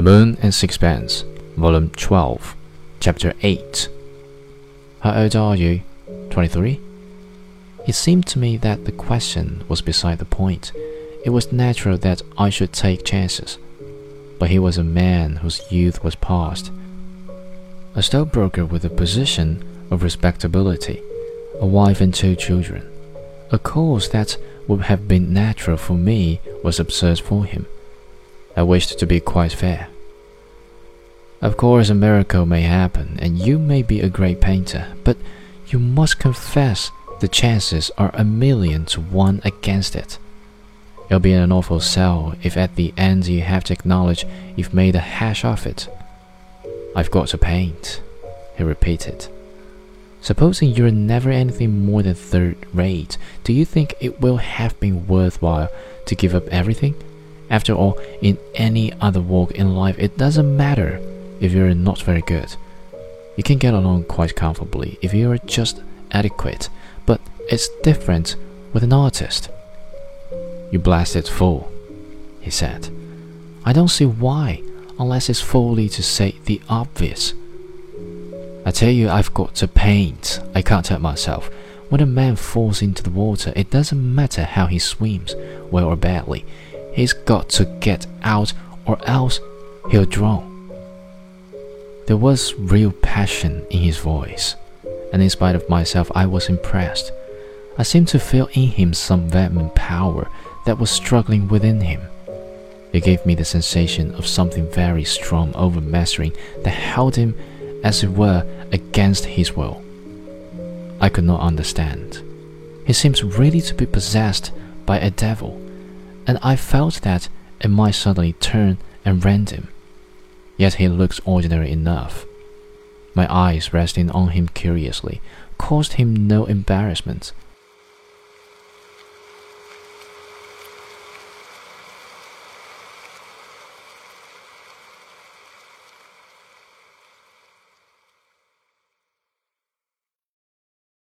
The Moon and Sixpence, Volume 12, Chapter 8. How old are you? 23? It seemed to me that the question was beside the point. It was natural that I should take chances. But he was a man whose youth was past. A stockbroker with a position of respectability, a wife and two children. A course that would have been natural for me was absurd for him. I wished to be quite fair. Of course, a miracle may happen, and you may be a great painter, but you must confess the chances are a million to one against it. You'll be in an awful sell if at the end you have to acknowledge you've made a hash of it. I've got to paint, he repeated. Supposing you're never anything more than third rate, do you think it will have been worthwhile to give up everything? After all, in any other walk in life, it doesn't matter if you're not very good. You can get along quite comfortably if you're just adequate, but it's different with an artist. You blasted fool, he said. I don't see why, unless it's folly to say the obvious. I tell you, I've got to paint. I can't help myself. When a man falls into the water, it doesn't matter how he swims, well or badly. He's got to get out or else he'll drown. There was real passion in his voice, and in spite of myself, I was impressed. I seemed to feel in him some vehement power that was struggling within him. It gave me the sensation of something very strong overmastering that held him, as it were, against his will. I could not understand. He seems really to be possessed by a devil and I felt that it might suddenly turn and rend him. Yet he looked ordinary enough. My eyes resting on him curiously caused him no embarrassment.